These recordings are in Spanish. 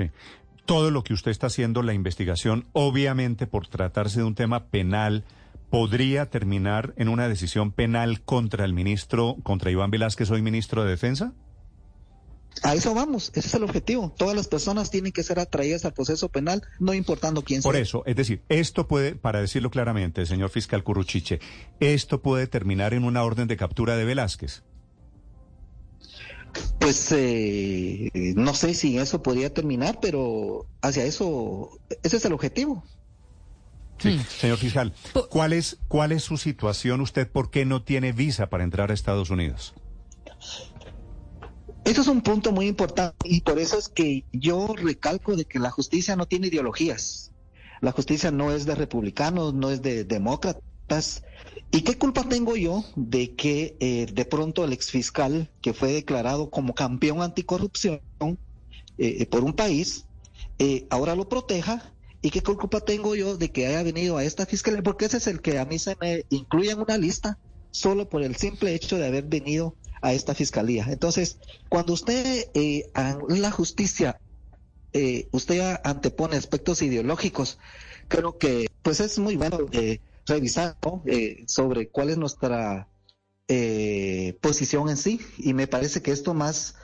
Sí. Todo lo que usted está haciendo, la investigación, obviamente por tratarse de un tema penal, podría terminar en una decisión penal contra el ministro, contra Iván Velázquez, hoy ministro de Defensa? A eso vamos, ese es el objetivo. Todas las personas tienen que ser atraídas al proceso penal, no importando quién sea. Por eso, es decir, esto puede, para decirlo claramente, señor fiscal Curruchiche, esto puede terminar en una orden de captura de Velázquez. Pues eh, no sé si eso podría terminar, pero hacia eso, ese es el objetivo. Sí, señor fiscal, ¿cuál es, ¿cuál es su situación? ¿Usted por qué no tiene visa para entrar a Estados Unidos? Eso es un punto muy importante y por eso es que yo recalco de que la justicia no tiene ideologías. La justicia no es de republicanos, no es de demócratas. ¿Y qué culpa tengo yo de que eh, de pronto el exfiscal que fue declarado como campeón anticorrupción eh, eh, por un país, ahora lo proteja? ¿Y qué culpa tengo yo de que haya venido a esta fiscalía? Porque ese es el que a mí se me incluye en una lista solo por el simple hecho de haber venido a esta fiscalía. Entonces, cuando usted eh, en la justicia, eh, usted antepone aspectos ideológicos, creo que pues es muy bueno eh, revisar eh, sobre cuál es nuestra posición en sí y me parece que esto más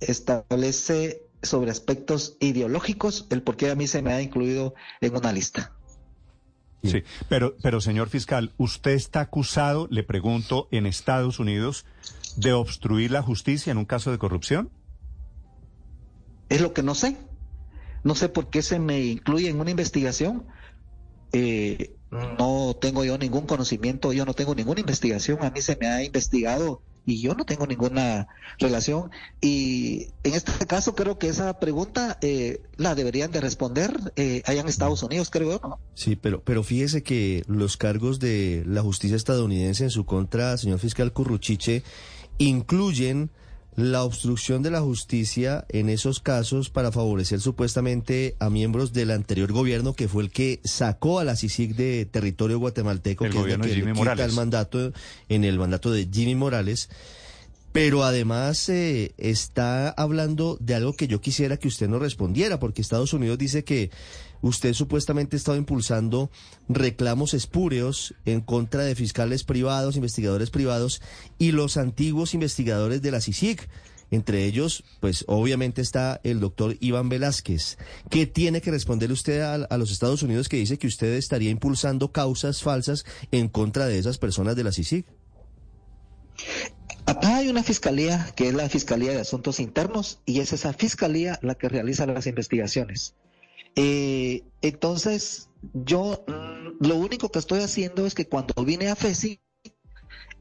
establece sobre aspectos ideológicos el por qué a mí se me ha incluido en una lista. Sí, pero, pero señor fiscal, usted está acusado, le pregunto, en Estados Unidos de obstruir la justicia en un caso de corrupción. Es lo que no sé. No sé por qué se me incluye en una investigación. Eh, no tengo yo ningún conocimiento, yo no tengo ninguna investigación. A mí se me ha investigado y yo no tengo ninguna relación. Y en este caso creo que esa pregunta eh, la deberían de responder eh, allá en Estados Unidos, creo yo. Sí, pero, pero fíjese que los cargos de la justicia estadounidense en su contra, señor fiscal Curruchiche, incluyen la obstrucción de la justicia en esos casos para favorecer supuestamente a miembros del anterior gobierno que fue el que sacó a la CICIG de territorio guatemalteco, el que gobierno es de Jimmy Morales. el mandato en el mandato de Jimmy Morales. Pero además eh, está hablando de algo que yo quisiera que usted nos respondiera, porque Estados Unidos dice que usted supuestamente ha estado impulsando reclamos espúreos en contra de fiscales privados, investigadores privados y los antiguos investigadores de la CICIG. Entre ellos, pues obviamente está el doctor Iván Velázquez. ¿Qué tiene que responder usted a, a, los Estados Unidos que dice que usted estaría impulsando causas falsas en contra de esas personas de la CICIG? Acá hay una fiscalía que es la Fiscalía de Asuntos Internos y es esa fiscalía la que realiza las investigaciones. Eh, entonces, yo mm, lo único que estoy haciendo es que cuando vine a FESI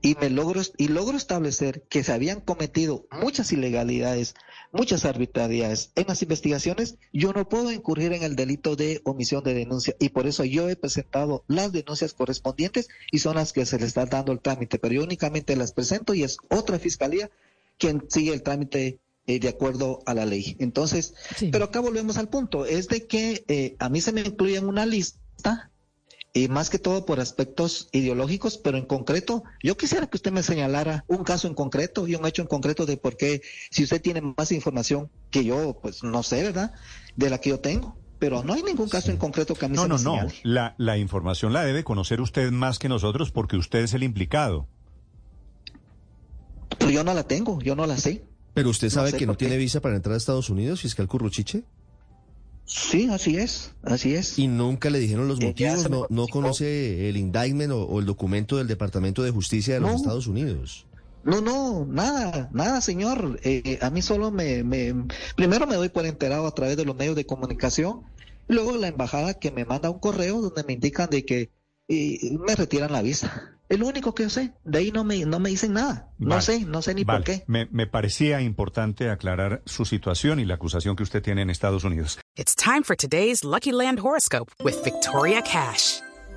y me logro y logro establecer que se habían cometido muchas ilegalidades, muchas arbitrariedades en las investigaciones, yo no puedo incurrir en el delito de omisión de denuncia y por eso yo he presentado las denuncias correspondientes y son las que se le está dando el trámite, pero yo únicamente las presento y es otra fiscalía quien sigue el trámite eh, de acuerdo a la ley. Entonces, sí. pero acá volvemos al punto, es de que eh, a mí se me incluye en una lista, y más que todo por aspectos ideológicos, pero en concreto, yo quisiera que usted me señalara un caso en concreto y un hecho en concreto de por qué, si usted tiene más información que yo, pues no sé, ¿verdad? De la que yo tengo. Pero no hay ningún caso sí. en concreto que a mí no, se no, me No, señale. no, la, la información la debe conocer usted más que nosotros porque usted es el implicado. Pero yo no la tengo, yo no la sé. Pero usted sabe No sé que no tiene visa para entrar a Estados Unidos, fiscal Curruchiche. Sí, así es, así es. Y nunca le dijeron los motivos, no, no conoce el indictment o, o el documento del Departamento de Justicia de los No. Estados Unidos. No, no, nada, nada, señor. Eh, a mí solo me, me, primero me doy por enterado a través de los medios de comunicación, luego la embajada que me manda un correo donde me indican de que eh, me retiran la visa. Es lo único que yo sé. De ahí no me, no me dicen nada. No Vale. sé, no sé ni Vale. por qué. Me, me parecía importante aclarar su situación y la acusación que usted tiene en Estados Unidos. It's time for today's Lucky Land horoscope with Victoria Cash.